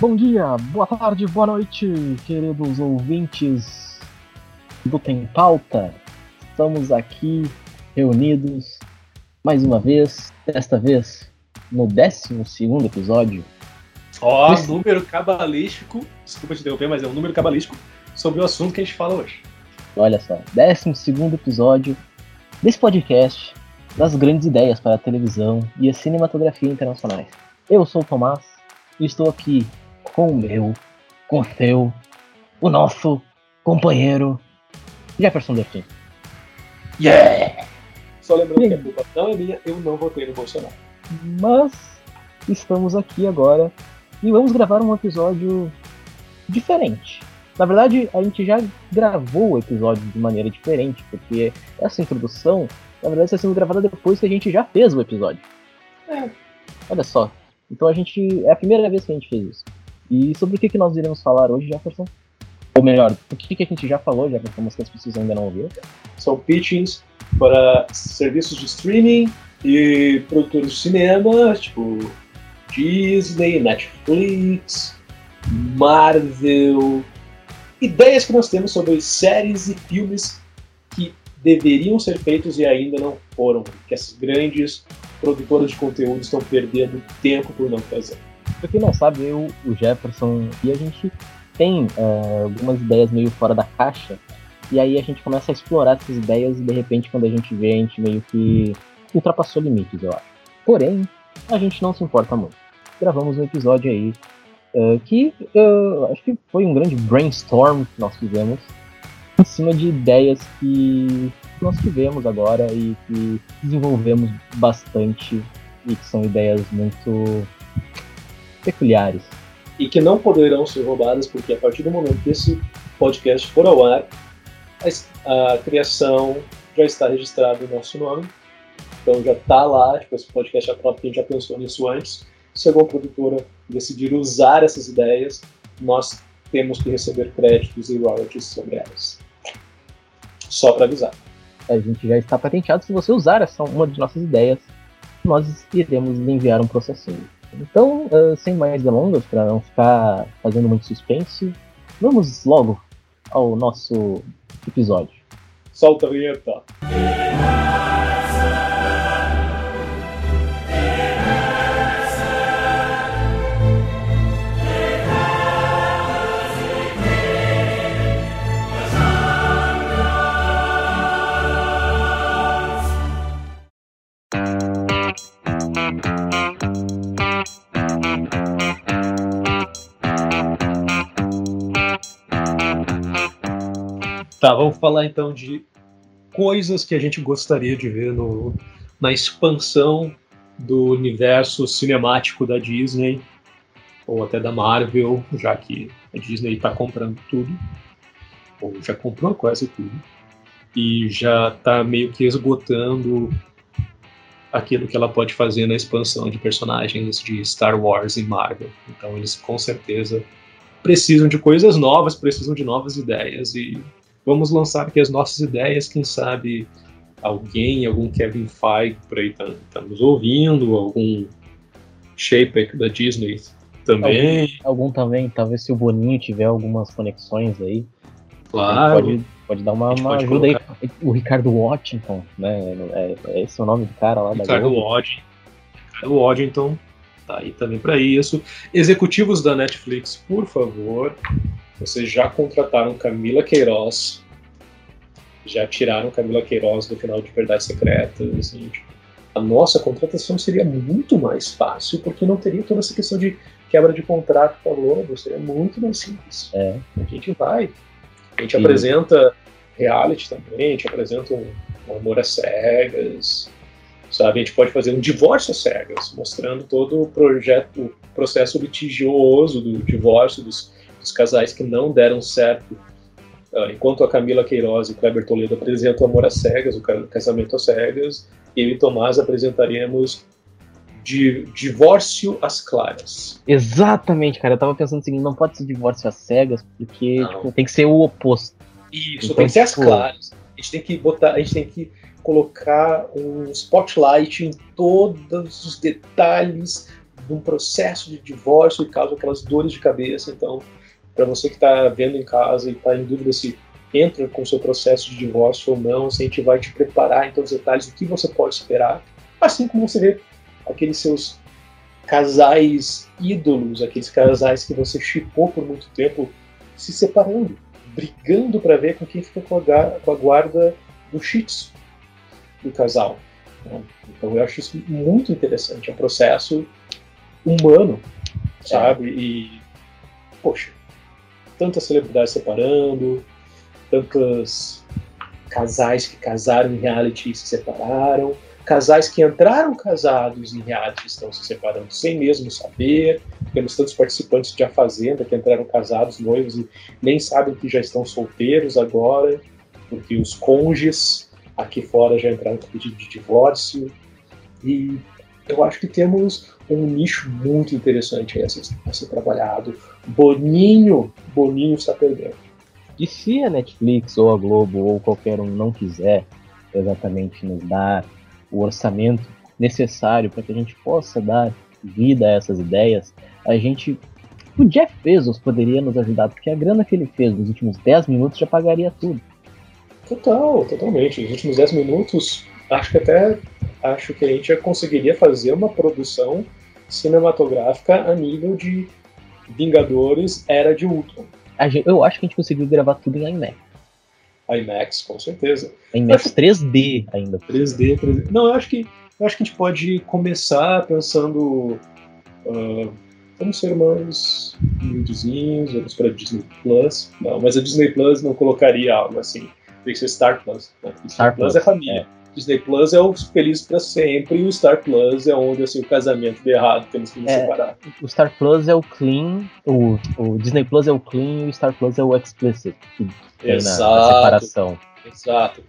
Bom dia, boa tarde, boa noite, queridos ouvintes do Tem Pauta. Estamos aqui reunidos mais uma vez, desta vez no 12 episódio. Ó, oh, número cabalístico, desculpa te interromper, mas é um número cabalístico sobre o assunto que a gente fala hoje. Olha só, 12 episódio desse podcast das grandes ideias para a televisão e a cinematografia internacionais. Eu sou o Tomás e estou aqui com o meu, com o seu, o nosso companheiro Jefferson Delfim. Yeah! Só lembrando que a culpa não é minha, eu não votei no Bolsonaro. Mas estamos aqui agora e vamos gravar um episódio diferente. Na verdade, a gente já gravou o episódio de maneira diferente, porque essa introdução, na verdade, está sendo gravada depois que a gente já fez o episódio. É. Olha só. Então a gente. É a primeira vez que a gente fez isso. E sobre o que, que nós iremos falar hoje, Jefferson? Ou melhor, o que, que a gente já falou, Jefferson, mas que as pessoas ainda não ouviram? São pitchings para serviços de streaming e produtores de cinema, tipo Disney, Netflix, Marvel. Ideias que nós temos sobre séries e filmes que deveriam ser feitos e ainda não foram. Que essas grandes produtoras de conteúdo estão perdendo tempo por não fazer. Pra quem não sabe, eu, o Jefferson e a gente tem uh, algumas ideias meio fora da caixa, e aí a gente começa a explorar essas ideias e de repente quando a gente vê, a gente meio que ultrapassou limites, eu acho. Porém, a gente não se importa muito. Gravamos um episódio aí uh, que uh, acho que foi um grande brainstorm que nós fizemos em cima de ideias que nós tivemos agora e que desenvolvemos bastante e que são ideias muito peculiares. E que não poderão ser roubadas, porque a partir do momento que esse podcast for ao ar, a, a criação já está registrada no nosso nome. Então já está lá, tipo, esse podcast é próprio, a gente já pensou nisso antes. Se alguma produtora decidir usar essas ideias, nós temos que receber créditos e royalties sobre elas. Só para avisar. A gente já está patenteado. Se você usar essa uma de nossas ideias, nós iremos enviar um processinho. Então, uh, sem mais delongas, para não ficar fazendo muito suspense, vamos logo ao nosso episódio. Solta a vinheta. Tá, vamos falar então de coisas que a gente gostaria de ver no, na expansão do universo cinemático da Disney ou até da Marvel, já que a Disney está comprando tudo, ou já comprou quase tudo, e já está meio que esgotando aquilo que ela pode fazer na expansão de personagens de Star Wars e Marvel. Então eles com certeza precisam de coisas novas, precisam de novas ideias e vamos lançar aqui as nossas ideias, quem sabe alguém, algum Kevin Feige por aí está tá nos ouvindo, algum Shaper da Disney também. Algum, algum, também, talvez se o Boninho tiver algumas conexões aí. Claro. Pode, pode dar uma, uma ajuda colocar. aí. O Ricardo Washington, né? É, é esse o nome do cara lá Ricardo da Globo. Washington. Ricardo Washington tá aí também para isso. Executivos da Netflix, por favor, vocês já contrataram Camila Queiroz, já tiraram Camila Queiroz do final de Verdades Secretas. Assim, tipo, a nossa contratação seria muito mais fácil, porque não teria toda essa questão de quebra de contrato com a Globo, seria muito mais simples. É. A gente vai, a gente Sim. apresenta reality também, a gente apresenta um, um amor às cegas, sabe? A gente pode fazer um divórcio às cegas, mostrando todo o projeto, o processo litigioso do divórcio dos dos casais que não deram certo. Uh, enquanto a Camila Queiroz e o Kleber Toledo apresentam Amor às Cegas, o Casamento às Cegas, eu e Tomás apresentaremos de divórcio às claras. Exatamente, cara. Eu tava pensando o seguinte, não pode ser divórcio às cegas, porque tipo, tem que ser o oposto. Isso, então, tem que ser às tipo, claras. A gente tem que botar, a gente tem que colocar um spotlight em todos os detalhes de um processo de divórcio e causa aquelas dores de cabeça. Então, para você que está vendo em casa e está em dúvida se entra com o seu processo de divórcio ou não, se a gente vai te preparar em todos os detalhes o que você pode esperar, assim como você vê aqueles seus casais ídolos, aqueles casais que você chipou por muito tempo, se separando, brigando para ver com quem fica com a, guarda do Tzu, do casal. Né? Então eu acho isso muito interessante, é um processo humano, sabe? É. E, poxa, tantas celebridades separando, tantos casais que casaram em reality e se separaram, casais que entraram casados em reality estão se separando sem mesmo saber. Temos tantos participantes de A Fazenda que entraram casados, noivos e nem sabem que já estão solteiros agora, porque os cônjuges aqui fora já entraram com pedido de divórcio. E eu acho que temos um nicho muito interessante a ser, a ser trabalhado. Boninho, Boninho está perdendo. E se a Netflix ou a Globo ou qualquer um não quiser exatamente nos dar o orçamento necessário para que a gente possa dar vida a essas ideias, a gente. O Jeff Bezos poderia nos ajudar, porque a grana que ele fez nos últimos 10 minutos já pagaria tudo. Total, totalmente. Nos últimos 10 minutos, acho que até acho que a gente já conseguiria fazer uma produção cinematográfica a nível de Vingadores Era de Ultron gente, eu acho que a gente conseguiu gravar tudo em IMAX. IMAX, com certeza. IMAX acho... 3D ainda. 3D, 3D. Não, eu acho que eu acho que a gente pode começar pensando. Uh, vamos ser mais humildezinhos, vamos para Disney Plus. Não, mas a Disney Plus não colocaria algo assim. Tem que ser Star Plus. Né? Star Plus, Plus é família. É. Disney Plus é o Feliz para Sempre e o Star Plus é onde assim, o casamento de errado, temos que nos é, separar. O Star Plus é o clean, o, o Disney Plus é o clean e o Star Plus é o explicit, que Exato. Na, na separação. Exato.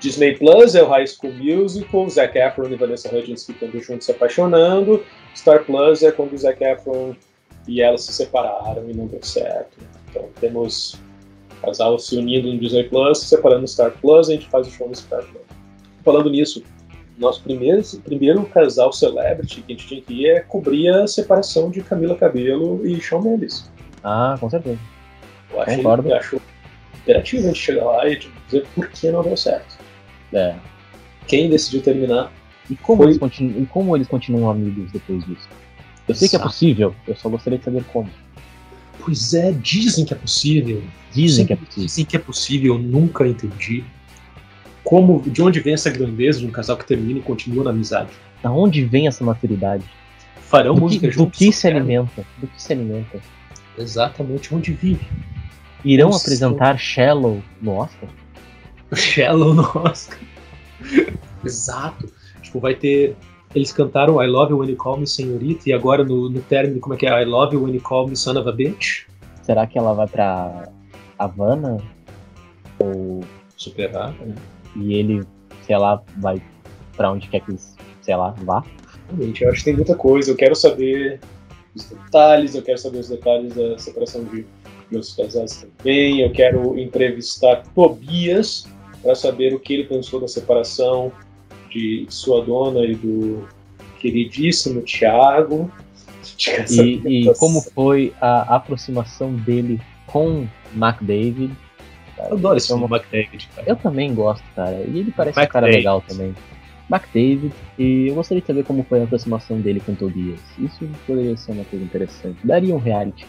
Disney Plus é o High School Musical, Zac Efron e Vanessa Hudgens ficando juntos se apaixonando. Star Plus é quando o Zac Efron e ela se separaram e não deu certo. Então temos casal se unindo no Disney Plus, se separando no Star Plus, a gente faz o show no Star Plus falando nisso, nosso primeiro, primeiro casal celebrity que a gente tinha que ir é cobrir a separação de Camila Cabelo e Shawn Mendes. Ah, com certeza. Eu acho, Concordo. Eu acho imperativo a gente chegar lá e dizer por que não deu certo. É. Quem decidiu terminar? E como, foi... eles, continuam, e como eles continuam amigos depois disso? Eu sei Exato. que é possível, eu só gostaria de saber como. Pois é, dizem que é possível. Dizem que é possível. Dizem que é possível, eu nunca entendi como, de onde vem essa grandeza de um casal que termina e continua na amizade? Da onde vem essa maturidade? Farão do música que, juntos? Do que se alimenta? Do que se alimenta? Exatamente onde vive. Irão Nossa. apresentar Shallow no Oscar? Shallow no Oscar. Exato. Tipo, vai ter. Eles cantaram I Love You When You Call Me Senhorita e agora no, no término, como é que é? I Love You When You Call Me Son of a Bitch? Será que ela vai pra Havana? Ou. Superar? E ele, sei lá, vai para onde quer que, sei lá, vá. Realmente, eu acho que tem muita coisa. Eu quero saber os detalhes, eu quero saber os detalhes da separação de meus casais também. Eu quero entrevistar Tobias para saber o que ele pensou da separação de sua dona e do queridíssimo Thiago. E, e como foi a aproximação dele com McDavid eu adoro esse filme, McDavid. Cara. Eu também gosto, cara. E ele parece Mac um cara David. legal também. McDavid, e eu gostaria de saber como foi a aproximação dele com Tobias. Isso poderia ser uma coisa interessante. Daria um reality.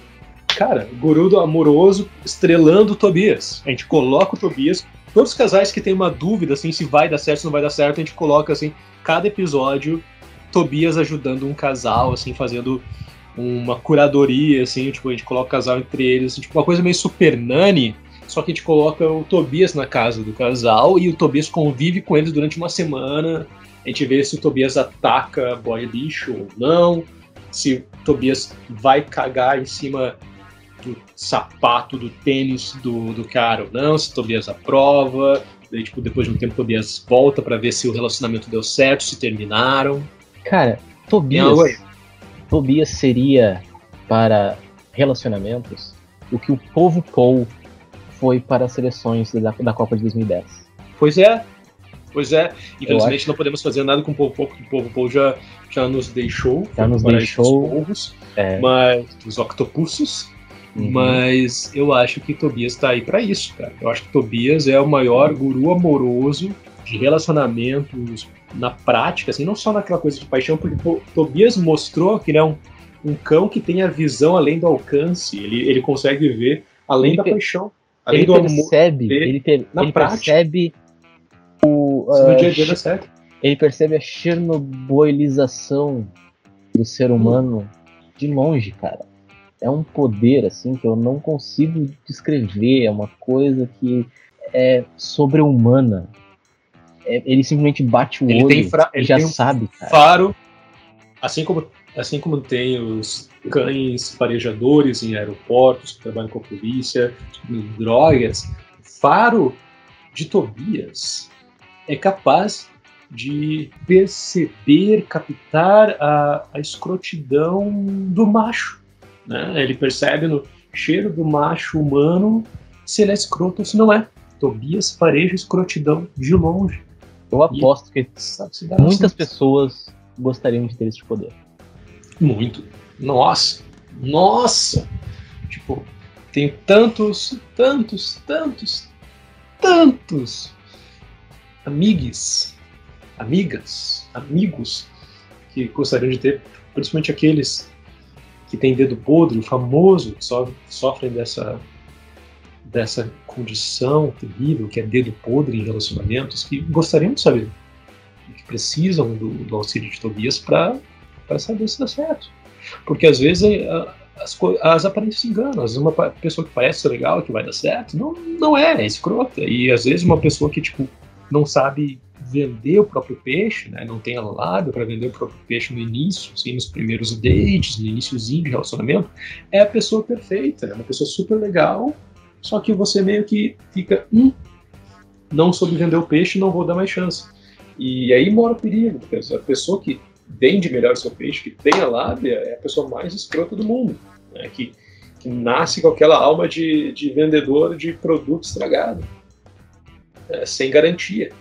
Cara, guru do amoroso estrelando o Tobias. A gente coloca o Tobias. Todos os casais que tem uma dúvida assim se vai dar certo, se não vai dar certo, a gente coloca assim, cada episódio, Tobias ajudando um casal, assim, fazendo uma curadoria, assim, tipo, a gente coloca o casal entre eles, assim, tipo, uma coisa meio super nani, só que a gente coloca o Tobias na casa do casal e o Tobias convive com eles durante uma semana. A gente vê se o Tobias ataca boy lixo ou não, se o Tobias vai cagar em cima do sapato, do tênis do, do cara ou não, se o Tobias aprova. Daí, tipo, depois de um tempo, o Tobias volta para ver se o relacionamento deu certo, se terminaram. Cara, Tobias. Tobias seria para relacionamentos o que o povo Paul foi para as seleções da, da Copa de 2010. Pois é. Pois é, infelizmente não podemos fazer nada com o povo pouco, o povo Paul já, já nos deixou. Já nos deixou. Povos, é. mas, os octopussos. Uhum. Mas eu acho que Tobias tá aí para isso, cara. Eu acho que Tobias é o maior guru amoroso de relacionamentos na prática, assim, não só naquela coisa de paixão, porque Tobias mostrou que ele é um, um cão que tem a visão além do alcance, ele, ele consegue ver além ele da paixão, além ele percebe. Ele, per, ele prática. percebe o. Uh, no dia a dia certo. Ele percebe a chernobylização do ser humano hum. de longe, cara é um poder assim que eu não consigo descrever, é uma coisa que é sobre-humana. É, ele simplesmente bate o ele olho e já sabe, cara. Faro, assim como assim como tem os cães farejadores em aeroportos que trabalham com a polícia, drogas, Faro de Tobias é capaz de perceber, captar a, a escrotidão do macho né? Ele percebe no cheiro do macho humano se ele é escroto ou se não é. Tobias fareja escrotidão de longe. Eu aposto e, que muitas pessoas gostariam de ter esse poder. Muito. Nossa! Nossa! Tipo, tem tantos, tantos, tantos, tantos amigos, amigas, amigos que gostariam de ter, principalmente aqueles que tem dedo podre, o famoso, que sofrem dessa, dessa condição terrível, que é dedo podre em relacionamentos, que gostariam de saber, que precisam do, do auxílio de Tobias para saber se dá certo. Porque às vezes as, as aparências enganam. Às vezes uma pessoa que parece legal, que vai dar certo, não, não é, é escrota. E às vezes uma pessoa que tipo, não sabe vender o próprio peixe, né? não tem lábio para vender o próprio peixe no início, assim, nos primeiros dates, no iníciozinho de relacionamento, é a pessoa perfeita, é uma pessoa super legal, só que você meio que fica, hum, não soube vender o peixe, não vou dar mais chance. E aí mora o perigo, porque a pessoa que vende melhor seu peixe, que tem a lábia, é a pessoa mais escrota do mundo, né? que, que nasce com aquela alma de, de vendedor de produto estragado, é, sem garantia.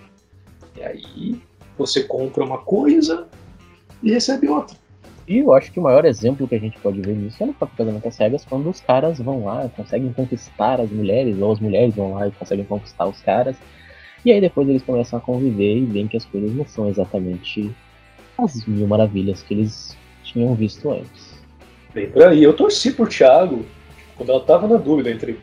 E aí você compra uma coisa e recebe outra. E eu acho que o maior exemplo que a gente pode ver nisso é no próprio casamento às cegas, quando os caras vão lá, conseguem conquistar as mulheres, ou as mulheres vão lá e conseguem conquistar os caras. E aí depois eles começam a conviver e veem que as coisas não são exatamente as mil maravilhas que eles tinham visto antes. Bem por aí, eu torci por Thiago quando ela tava na dúvida entre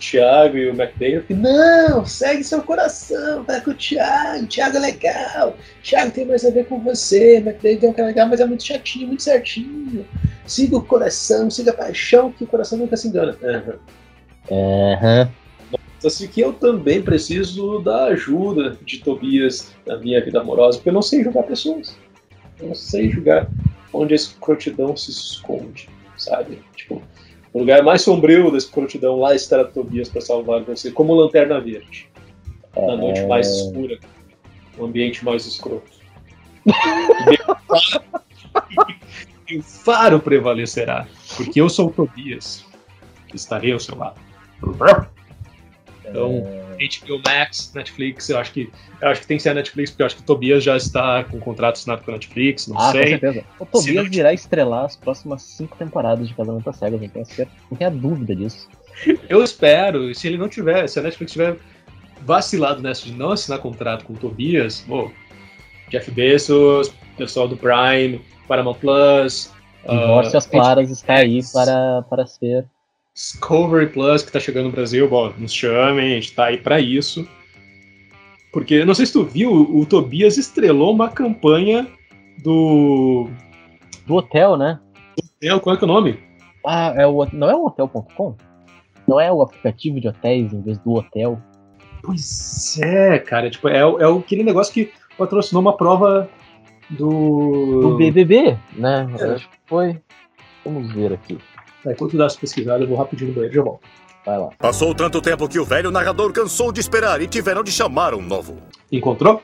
Thiago e o eu falei, não, segue seu coração, vai com o Thiago, Thiago é legal, Thiago tem mais a ver com você, McDay tem um cara legal, mas é muito chatinho, muito certinho. Siga o coração, siga a paixão, que o coração nunca se engana. Aham. Uhum. Uhum. Assim que eu também preciso da ajuda de Tobias na minha vida amorosa, porque eu não sei julgar pessoas. Eu não sei julgar onde a escrotidão se esconde, sabe? Tipo, o lugar mais sombrio da escrotidão, lá estará Tobias para salvar você, como lanterna verde. Na noite mais é. escura, o ambiente mais escroto. e o faro prevalecerá, porque eu sou o Tobias, estarei ao seu lado. Então, HBO Max, Netflix, eu acho que eu acho que tem que ser a Netflix, porque eu acho que o Tobias já está com contrato assinado com a Netflix, não ah, sei. Com certeza. O Tobias virá estrelar as próximas cinco temporadas de Casamento às Cegas, não tenho, não tenho a dúvida disso. Eu espero, se ele não tiver, se a Netflix tiver vacilado nessa de não assinar contrato com o Tobias, pô, Jeff Bezos, pessoal do Prime, Paramount Plus. Divórcio uh, às claras está aí para, para ser Discovery Plus, que está chegando no Brasil, bom, nos chamem, a gente tá aí para isso. Porque, não sei se tu viu, o Tobias estrelou uma campanha do. Do hotel, né? Do hotel, qual é que é o nome? Ah, é o, não é o hotel.com? Não é o aplicativo de hotéis em vez do hotel? Pois é, cara. Tipo, é, é aquele negócio que patrocinou uma prova do. Do BBB, né? É. Acho que foi. Vamos ver aqui. Enquanto dá essa pesquisada, eu vou rapidinho no banheiro e já volto. Vai lá. Passou tanto tempo que o velho narrador cansou de esperar e tiveram de chamar um novo. Encontrou?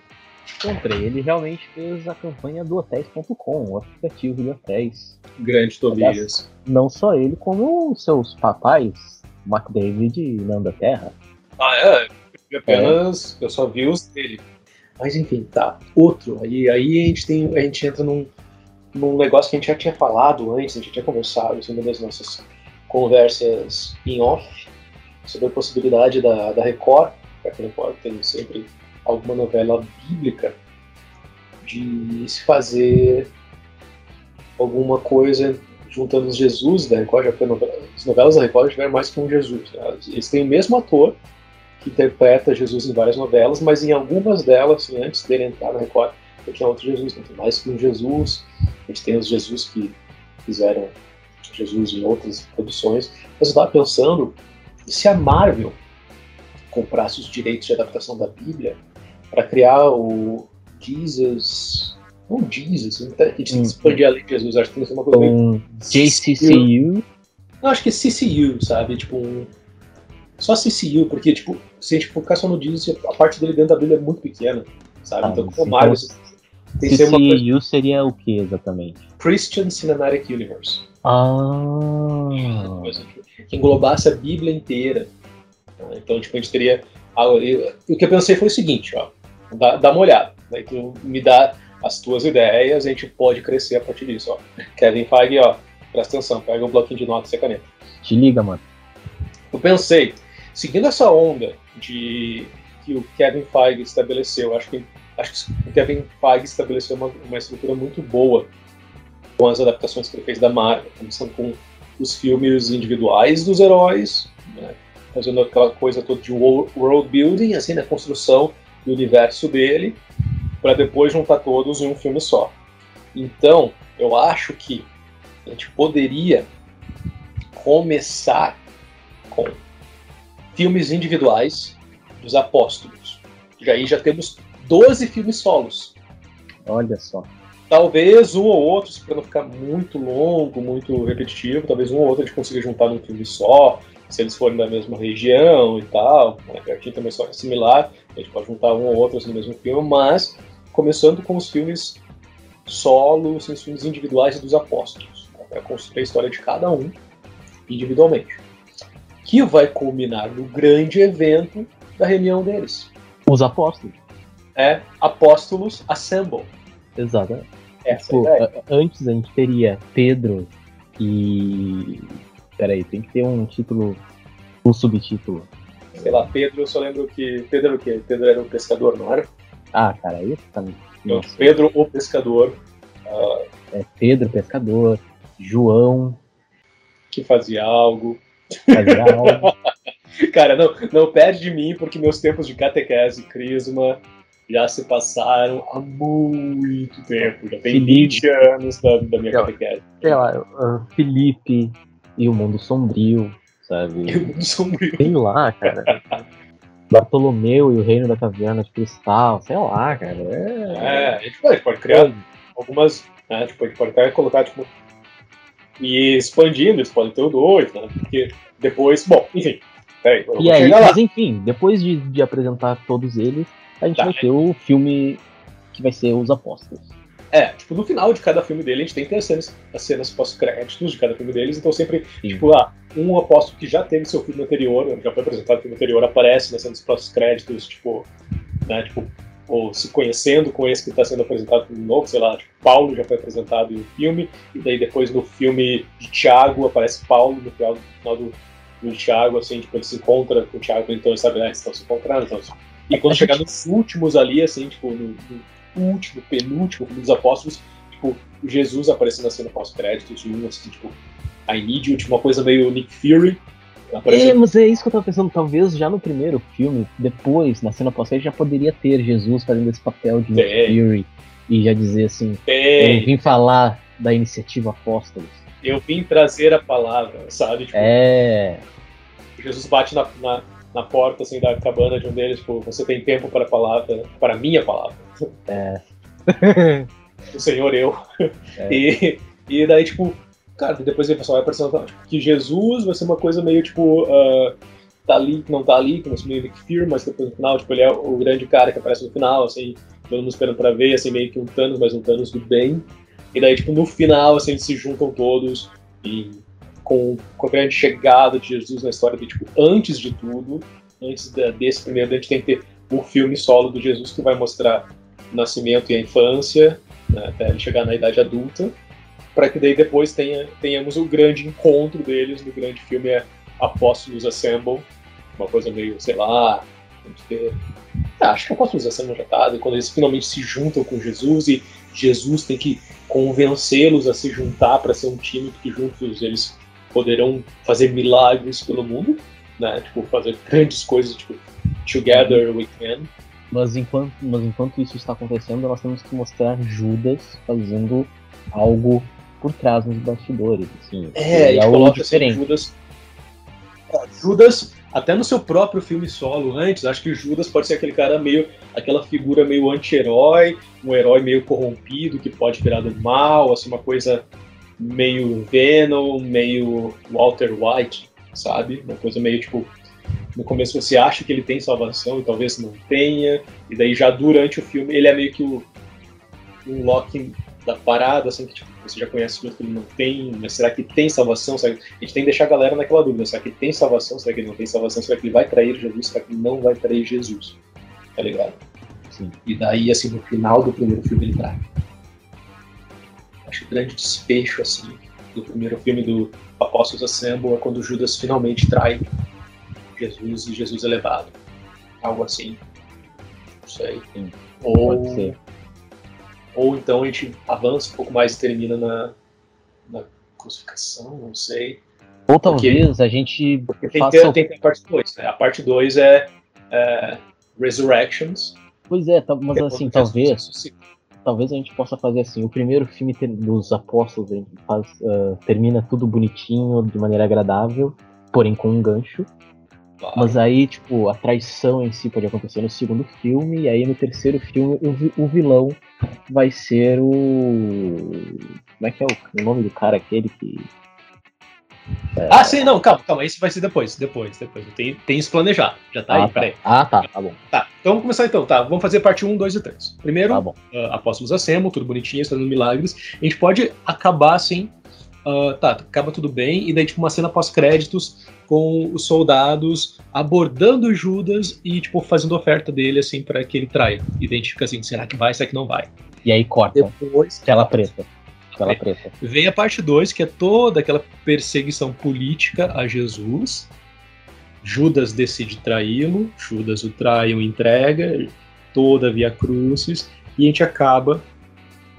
Encontrei. Ele realmente fez a campanha do hotéis.com, o aplicativo de hotéis. Grande Tobias. Não só ele, como os seus papais, McDavid e Nanda Terra. Ah, é? Eu apenas. É. Eu só vi os dele. Mas enfim, tá. Outro, aí, aí a gente tem. A gente entra num, num negócio que a gente já tinha falado antes, a gente já tinha conversado em uma das nossas conversas em off, sobre a possibilidade da, da Record, para que a Record tem sempre alguma novela bíblica, de se fazer alguma coisa juntando os Jesus da Record, já foi novela, as novelas da Record tiveram mais que um Jesus. Né? Eles têm o mesmo ator, que interpreta Jesus em várias novelas, mas em algumas delas, assim, antes dele entrar na Record, tinha outro Jesus, não tem mais que um Jesus. A gente tem os Jesus que fizeram Jesus em outras produções. Mas eu estava pensando, se a Marvel comprasse os direitos de adaptação da Bíblia para criar o Jesus. Não Jesus, a gente tem que expandir além de Jesus, acho que tem que ser uma coisa um JCCU. Não, acho que é CCU, sabe? Tipo um. Só CCU, porque, tipo, se a gente focar só no Jesus, a parte dele dentro da Bíblia é muito pequena, sabe? Ah, então, sim, como Marvel, então, tem que ser uma coisa. Seria o que exatamente? Christian Cinematic Universe. Ah. Uma coisa que, englobasse a Bíblia inteira. Tá? Então, tipo, a gente teria. O que eu pensei foi o seguinte, ó. Dá, dá uma olhada. Daí tu me dá as tuas ideias, a gente pode crescer a partir disso, ó. Kevin Feige, ó, presta atenção, pega um bloquinho de notas e a caneta. Te liga, mano. Eu pensei, seguindo essa onda de que o Kevin Feige estabeleceu, acho que, acho que o Kevin Feige estabeleceu uma, uma estrutura muito boa com as adaptações que ele fez da Marvel, começando com os filmes individuais dos heróis, né, fazendo aquela coisa toda de wo- world building, assim, na construção do universo dele, para depois juntar todos em um filme só. Então, eu acho que a gente poderia começar com filmes individuais dos apóstolos. E aí já temos 12 filmes solos. Olha só. Talvez um ou outro, para não ficar muito longo, muito repetitivo, talvez um ou outro a gente consiga juntar num filme só, se eles forem da mesma região e tal. Né? Aqui também é similar, a gente pode juntar um ou outro assim, no mesmo filme, mas começando com os filmes solos, os filmes individuais dos apóstolos, para construir a história de cada um individualmente. Que vai culminar no grande evento da reunião deles. Os apóstolos. É Apóstolos Assemble. Tipo, é a- antes a gente teria Pedro e. Peraí, tem que ter um título. Um subtítulo. Sei lá, Pedro, eu só lembro que. Pedro era o quê? Pedro era o pescador, não era? Ah, cara, aí tá. Então, Pedro, o pescador, ah, é Pedro, pescador, João, que fazia algo. Gabriel. Cara, não, não perde de mim, porque meus tempos de catequese crisma já se passaram há muito tempo. Já tem Felipe. 20 anos da, da minha catequese. sei lá, ah, Felipe e o Mundo Sombrio, sabe? Eu não sou muito. Sei lá, cara. Bartolomeu e o Reino da Caverna de Cristal, sei lá, cara. É, É. a gente pode, pode criar algumas. Né, tipo, a gente pode até colocar, tipo. E expandindo, eles podem ter o 2, né? Porque depois. Bom, enfim. Peraí, E aí, mas enfim, depois de, de apresentar todos eles, a gente Tá. vai ter o filme que vai ser Os Apóstolos. É, tipo, no final de cada filme dele, a gente tem que ter as cenas, as cenas pós-créditos de cada filme deles, então sempre, Sim. tipo, ah, um apóstolo que já teve seu filme anterior, já foi apresentado no filme anterior, aparece nas cenas pós-créditos, tipo, né, tipo, ou se conhecendo com esse que está sendo apresentado no novo, sei lá, tipo, Paulo já foi apresentado em um filme, e daí depois no filme de Tiago aparece Paulo no final, no final do, do Tiago, assim, tipo, ele se encontra com o Tiago, então ele sabe, né, eles estão se encontrando, então... E quando chegar gente- nos últimos ali, assim, tipo, no, no último, penúltimo filme dos apóstolos, tipo, Jesus aparecendo na cena pós-créditos, e um, assim, tipo, I Need You, tipo, uma coisa meio Nick Fury, É, aparecendo mas é isso que eu tava pensando, talvez já no primeiro filme, depois, na cena pós já poderia ter Jesus fazendo esse papel de Nick. Fury e já dizer assim, eu vim falar da iniciativa Apóstolos. eu vim trazer a palavra, sabe? Tipo, É, Jesus bate na, na, na porta, assim, da cabana de um deles, tipo, você tem tempo para a palavra, para a minha palavra. é. o Senhor eu. É. E, e daí, tipo, cara, depois o pessoal vai apresentar tipo, que Jesus vai ser uma coisa meio, tipo, ah, tá ali, que não tá ali, como se meio Nick Fury, mas depois no final, tipo, ele é o grande cara que aparece no final, assim, todo mundo esperando pra ver, assim, meio que um Thanos, mas um Thanos do bem. E daí, tipo, no final, assim, eles se juntam todos e com, com a grande chegada de Jesus na história de, tipo, antes de tudo, antes da- desse primeiro, a gente tem que ter o filme solo do Jesus que vai mostrar o nascimento e a infância, né, até ele chegar na idade adulta, para que daí depois tenha, tenhamos o grande encontro deles no grande filme é Apóstolos Assemble, uma coisa meio, sei lá, ter... ah, acho que Apóstolos Assemble já tá, quando eles finalmente se juntam com Jesus e Jesus tem que convencê-los a se juntar para ser um time, porque juntos eles poderão fazer milagres pelo mundo, né? Tipo, fazer grandes coisas, tipo, together we can. Mas enquanto, mas enquanto isso está acontecendo, nós temos que mostrar Judas fazendo algo por trás nos bastidores. Assim, é, é algo assim, diferente. Assim, Judas, Judas, até no seu próprio filme solo antes, acho que Judas pode ser aquele cara meio, aquela figura meio anti-herói, um herói meio corrompido que pode virar do mal, assim, uma coisa meio Venom, meio Walter White, sabe? Uma coisa meio tipo no começo você acha que ele tem salvação e talvez não tenha, e daí já durante o filme ele é meio que o um Loki da parada, assim, que tipo, você já conhece que ele não tem, mas será que tem salvação? Será que... A gente tem que deixar a galera naquela dúvida, será que tem salvação? Será que ele não tem salvação? Será que ele vai trair Jesus? Será que ele não vai trair Jesus? Tá ligado? Sim. E daí, assim, no final do primeiro filme ele trai. Acho que o grande desfecho, assim, do primeiro filme do Apóstolos Assemble é quando Judas finalmente trai Jesus e Jesus é levado. Algo assim. Não sei. Sim, ou, pode ser. ou então a gente avança um pouco mais e termina na, na crucificação, não sei. Ou talvez porque, a gente. Porque tem, faça... tem, tem a parte 2, né? A parte 2 é, é, Resurrections. Pois é, tá, mas assim, talvez. Talvez a gente possa fazer assim. O primeiro filme dos apóstolos faz, uh, termina tudo bonitinho, de maneira agradável, porém com um gancho. Claro. Mas aí, tipo, a traição em si pode acontecer no segundo filme, e aí no terceiro filme o, o vilão vai ser o. Como é que é o, o nome do cara aquele que. É... Ah, sim, não, calma, calma, isso vai ser depois, depois, depois. Tem, tem isso planejado, já tá ah, aí, tá. peraí. Ah, tá, tá bom. Tá, então vamos começar então, tá, vamos fazer parte 1, 2 e 3. Primeiro, tá uh, Apóstolos Assemblam, tudo bonitinho, fazendo milagres. A gente pode acabar assim, uh, tá, acaba tudo bem, e daí tipo uma cena pós-créditos com os soldados abordando Judas e, tipo, fazendo oferta dele, assim, para que ele traia. Identifica assim, será que vai, será que não vai? E aí corta. Depois... Tela preta. Tela preta. Vem a parte 2, que é toda aquela perseguição política a Jesus. Judas decide traí-lo, Judas o trai, o entrega, toda via crucis, e a gente acaba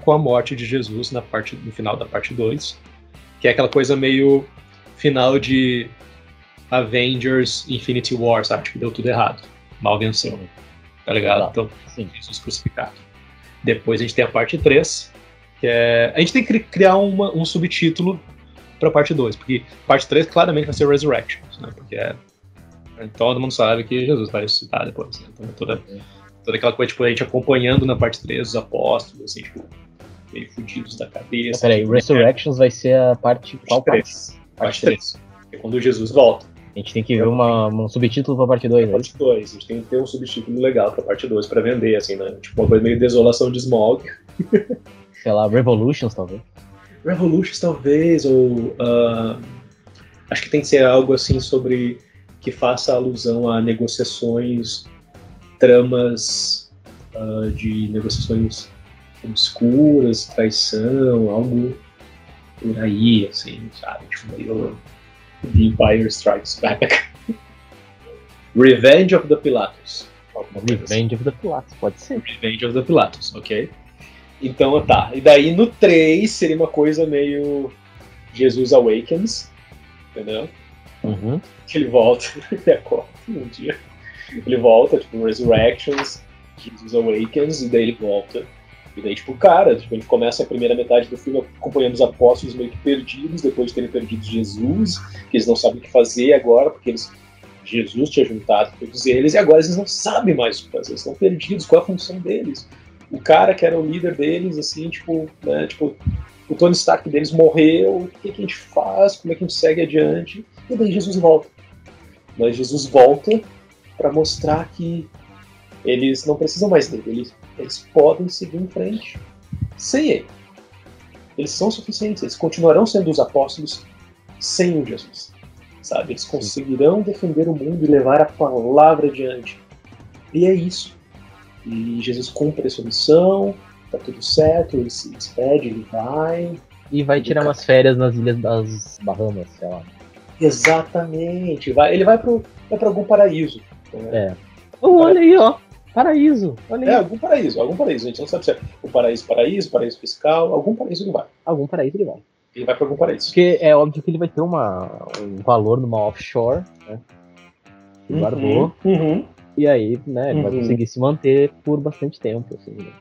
com a morte de Jesus na parte, no final da parte 2, que é aquela coisa meio final de Avengers Infinity War, sabe? Que deu tudo errado. Mal venceu. Tá ligado? Então, Sim. Jesus crucificado. Depois a gente tem a parte 3, que é. A gente tem que criar uma, um subtítulo pra parte 2, porque parte 3 claramente vai ser Resurrections, né? Porque é. Todo mundo sabe que Jesus vai ressuscitar depois, né? Então é toda, toda aquela coisa, tipo, a gente acompanhando na parte 3 os apóstolos, assim, tipo, meio fudidos da cabeça. Peraí, tipo, Resurrections é... vai ser a parte. Qual parte? Parte, parte 3. É quando Jesus volta. A gente tem que ver uma, um subtítulo pra parte 2. Né? Parte 2, a gente tem que ter um subtítulo legal pra parte 2 pra vender, assim, né? Tipo, uma coisa meio desolação de smog. Sei lá, Revolutions, talvez. Revolutions, talvez, ou. Uh, acho que tem que ser algo assim sobre. que faça alusão a negociações, tramas uh, de negociações obscuras, traição, algo por aí, assim, sabe? Tipo, meio The Empire Strikes Back. Revenge of the Pilatus. Revenge of the Pilatus, pode ser. Revenge of the Pilatus, ok. Então tá. E daí no 3 seria uma coisa meio Jesus Awakens, entendeu? Uhum. Que ele volta, ele acorda um dia. Ele volta, tipo, Resurrections, Jesus Awakens, e daí ele volta e daí, tipo, cara, tipo, a gente começa a primeira metade do filme acompanhando os apóstolos meio que perdidos, depois de terem perdido Jesus, que eles não sabem o que fazer agora, porque eles, Jesus tinha juntado todos eles, e agora eles não sabem mais o que fazer, estão perdidos, qual é a função deles? O cara que era o líder deles, assim, tipo, né, tipo, o Tony Stark deles morreu, o que, que a gente faz, como é que a gente segue adiante? E daí Jesus volta. Mas Jesus volta para mostrar que eles não precisam mais dele, eles eles podem seguir em frente sem ele. Eles são suficientes, eles continuarão sendo os apóstolos sem o Jesus. Sabe? Eles conseguirão defender o mundo e levar a palavra adiante. E é isso. E Jesus cumpre a sua missão, tá tudo certo, ele se despede, ele vai. E vai tirar umas férias nas ilhas das Bahamas, sei lá. Exatamente. Vai, ele vai para algum paraíso. Né? É. Oh, olha aí, ó. Paraíso. Olha. É, algum paraíso, algum paraíso. A gente não sabe se é o paraíso, paraíso, paraíso fiscal, algum paraíso ele vai. Algum paraíso ele vai. Ele vai para algum paraíso. Porque é óbvio que ele vai ter uma, um valor numa offshore, né? Que Uhum, guardou. uhum. E aí, né, ele vai Uhum. conseguir se manter por bastante tempo. Assim, né?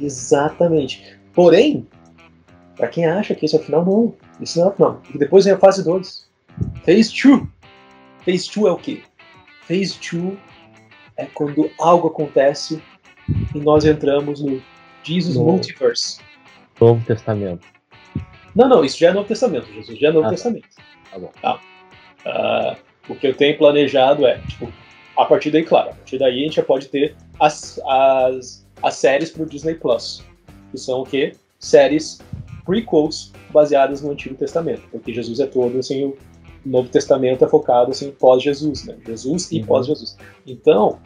Exatamente. Porém, para quem acha que esse é o final, não. Esse não é o final. Porque depois vem a fase 2. Phase 2. Phase 2 é o quê? Phase 2 é quando algo acontece e nós entramos no Jesus No- Multiverse. Novo Testamento. Não, não, isso já é Novo Testamento, Jesus, já é Novo Ah, tá. Testamento. Tá bom. Ah, o que eu tenho planejado é, tipo, a partir daí, claro, a partir daí a gente já pode ter as, as, as séries pro Disney Plus, que são o quê? Séries prequels baseadas no Antigo Testamento, porque Jesus é todo, assim, o Novo Testamento é focado, assim, pós-Jesus, né? Jesus e Uhum. pós-Jesus. Então,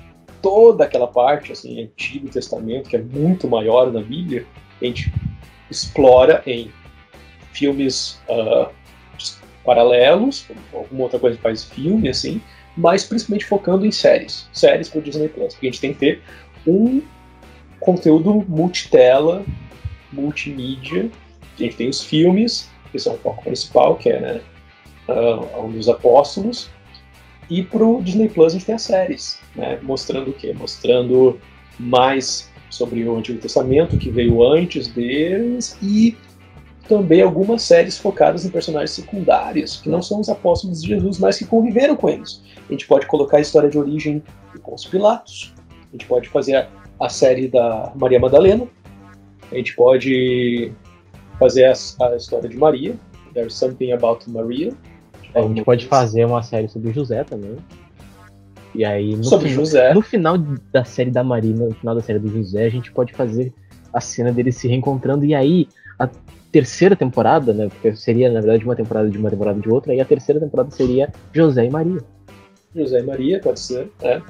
toda aquela parte, assim, Antigo Testamento, que é muito maior na Bíblia, a gente explora em filmes ah, paralelos, alguma outra coisa que faz filme, assim, mas principalmente focando em séries. Séries para o Disney Plus. Porque a gente tem que ter um conteúdo multitela, multimídia. A gente tem os filmes, que são o foco principal, que é né, ah, um dos apóstolos. E pro Disney Plus a gente tem as séries, né? Mostrando o quê? Mostrando mais sobre o Antigo Testamento, que veio antes deles, e também algumas séries focadas em personagens secundários, que não são os apóstolos de Jesus, mas que conviveram com eles. A gente pode colocar a história de origem de Pôncio Pilatos, a gente pode fazer a, a série da Maria Madalena, a gente pode fazer a, a história de Maria, There's Something About Maria. A gente pode fazer uma série sobre José também. E aí, no, sobre fin- José. no final da série da Marina, no final da série do José, a gente pode fazer a cena deles se reencontrando. E aí, a terceira temporada, né? Porque seria, na verdade, uma temporada de uma temporada de outra, e a terceira temporada seria José e Maria. José e Maria, pode ser, né?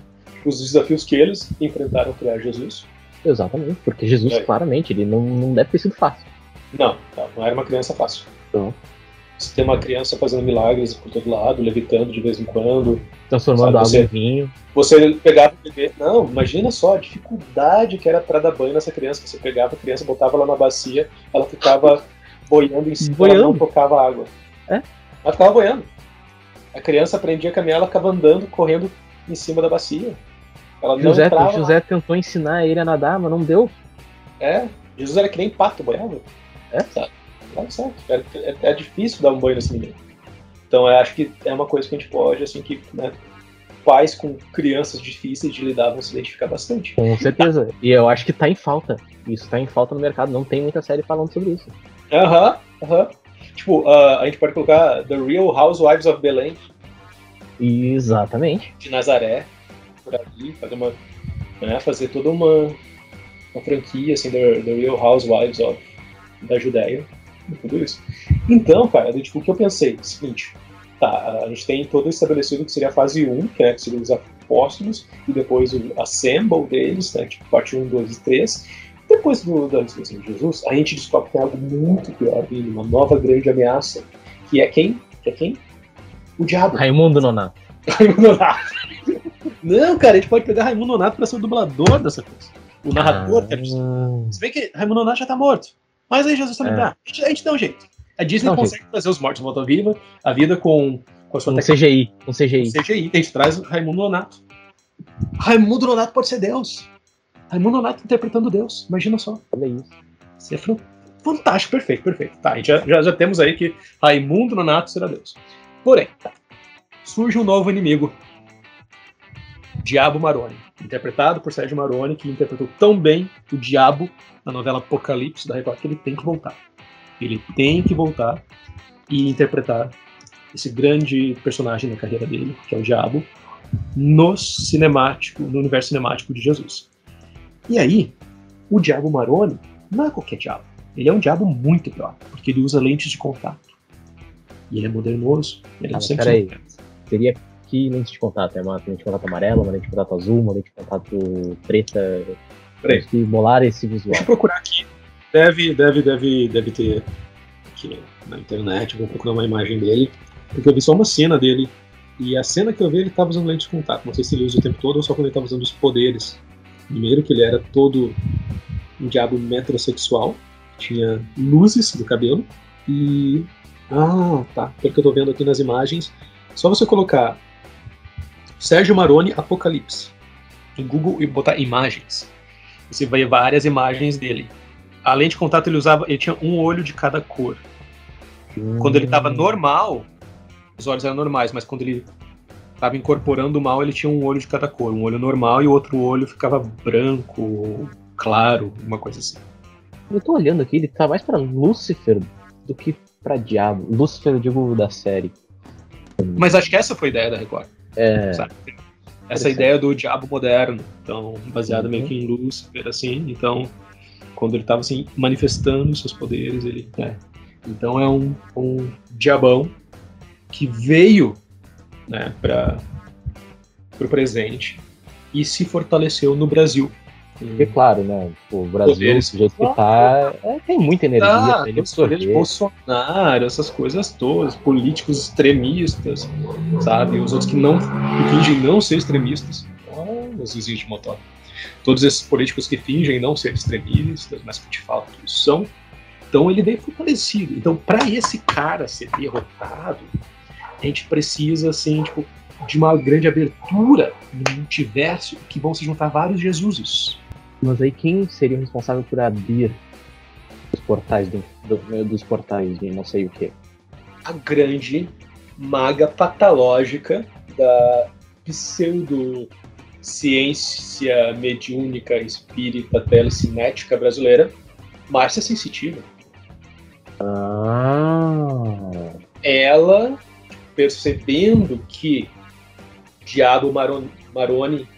Os desafios que eles enfrentaram criar Jesus. Exatamente, porque Jesus, É. claramente, ele não, não deve ter sido fácil. Não, não, não era uma criança fácil. Não. Você tem uma criança fazendo milagres por todo lado, levitando de vez em quando. Transformando água em vinho. Você pegava o bebê. Não, imagina só a dificuldade que era para dar banho nessa criança. Você pegava a criança, botava ela na bacia, ela ficava boiando em cima, ela não Boiando? tocava água. É? Ela ficava boiando. A criança aprendia a caminhar, ela ficava andando, correndo em cima da bacia. Ela não José, entrava. José tentou ensinar ele a nadar, mas não deu. É, Jesus era que nem pato, boiava. É? Sabe? Não, certo. É, é- é difícil dar um banho nesse menino. Então eu acho que é uma coisa que a gente pode, assim, que né, pais com crianças difíceis de lidar vão se identificar bastante. Com certeza. E eu acho que tá em falta. Isso tá em falta no mercado. Não tem muita série falando sobre isso. Aham, aham. Tipo, ah, a gente pode colocar The Real Housewives of Belém, Exatamente. de Nazaré, por ali, fazer uma. Né, fazer toda uma, uma franquia, assim, The, The Real Housewives of, da Judéia, tudo isso. Então, cara, tipo, o que eu pensei? É o seguinte, tá, a gente tem todo estabelecido que seria a fase 1, que, né, que seria os apóstolos, e depois o assemble deles, né, tipo, parte 1, 2 e 3. Depois do, da ressurreição de Jesus, a gente descobre que tem algo muito pior vindo, uma nova grande ameaça, que é quem? Que é quem? O diabo. Raimundo Nonato. Raimundo Nonato. Não, cara, a gente pode pegar Raimundo Nonato pra ser o dublador dessa coisa. O narrador. Ah, Se bem que Raimundo Nonato já tá morto. Mas aí Jesus também É. tá. A gente, a gente dá um jeito. A Disney Dá um consegue trazer os mortos de volta à viva, a vida com, com a sua um tecnologia CGI. Um CGI. CGI. A gente traz Raimundo Nonato. Raimundo Nonato pode ser Deus. Raimundo Nonato interpretando Deus. Imagina só. Olha isso. Isso é fan- fantástico, perfeito, perfeito. Tá, a gente já, já, já temos aí que Raimundo Nonato será Deus. Porém, surge um novo inimigo. Diabo Maroni, interpretado por Sérgio Maroni, que interpretou tão bem o Diabo na novela Apocalipse da Record, que ele tem que voltar. Ele tem que voltar e interpretar esse grande personagem na carreira dele, que é o Diabo, no cinemático, no universo cinemático de Jesus. E aí, o Diabo Maroni não é qualquer diabo. Ele é um diabo muito pior, porque ele usa lentes de contato. E ele é modernoso. Ele é um peraí. Seria que lente de contato? É uma lente de contato amarela, uma lente de contato azul, uma lente de contato preta? Peraí. Que bolar esse visual. Deixa eu procurar aqui. Deve, deve, deve, deve ter aqui na internet. Vou procurar uma imagem dele. Porque eu vi só uma cena dele. E a cena que eu vi, ele estava usando lente de contato. Não sei se ele usa o tempo todo ou só quando ele estava usando os poderes. Primeiro, que ele era todo um diabo metrosexual. Tinha luzes do cabelo. E. Ah, tá. Pelo que eu tô vendo aqui nas imagens. Só você colocar Sérgio Maroni Apocalipse em Google e botar imagens. Você vai ver várias imagens dele. Além de contato, ele usava. Ele tinha um olho de cada cor. Quando ele estava normal, os olhos eram normais, mas quando ele estava incorporando o mal, ele tinha um olho de cada cor. Um olho normal e o outro olho ficava branco, claro, uma coisa assim. Eu tô olhando aqui, ele tá mais pra Lúcifer do que pra Diabo. Lúcifer, eu digo, da série. Mas acho que essa foi a ideia da Record. É, sabe? Essa ideia do diabo moderno, então baseado Uhum. meio que em Lúcifer, assim. Então, quando ele estava assim manifestando seus poderes, ele. é. Então é um, um diabão que veio, né, para o presente e se fortaleceu no Brasil. Porque claro, né? Tipo, o Brasil, do jeito que tá, é, tem muita energia Ah, pra ele absorver. Bolsonaro, essas coisas todas, políticos extremistas, sabe? Os outros que não que fingem não ser extremistas. Oh, os vizinhos de motor. Todos esses políticos que fingem não ser extremistas, mas que de fato são. Então ele veio fortalecido. Então, para esse cara ser derrotado, a gente precisa, assim, tipo, de uma grande abertura no multiverso que vão se juntar vários Jesuses. Mas aí quem seria o responsável por abrir os portais do, do- dos portais de não sei o que? a grande maga patológica da pseudociência mediúnica espírita telecinética brasileira, Márcia Sensitiva. Ah, Ela, percebendo que Diabo Maron- Maroni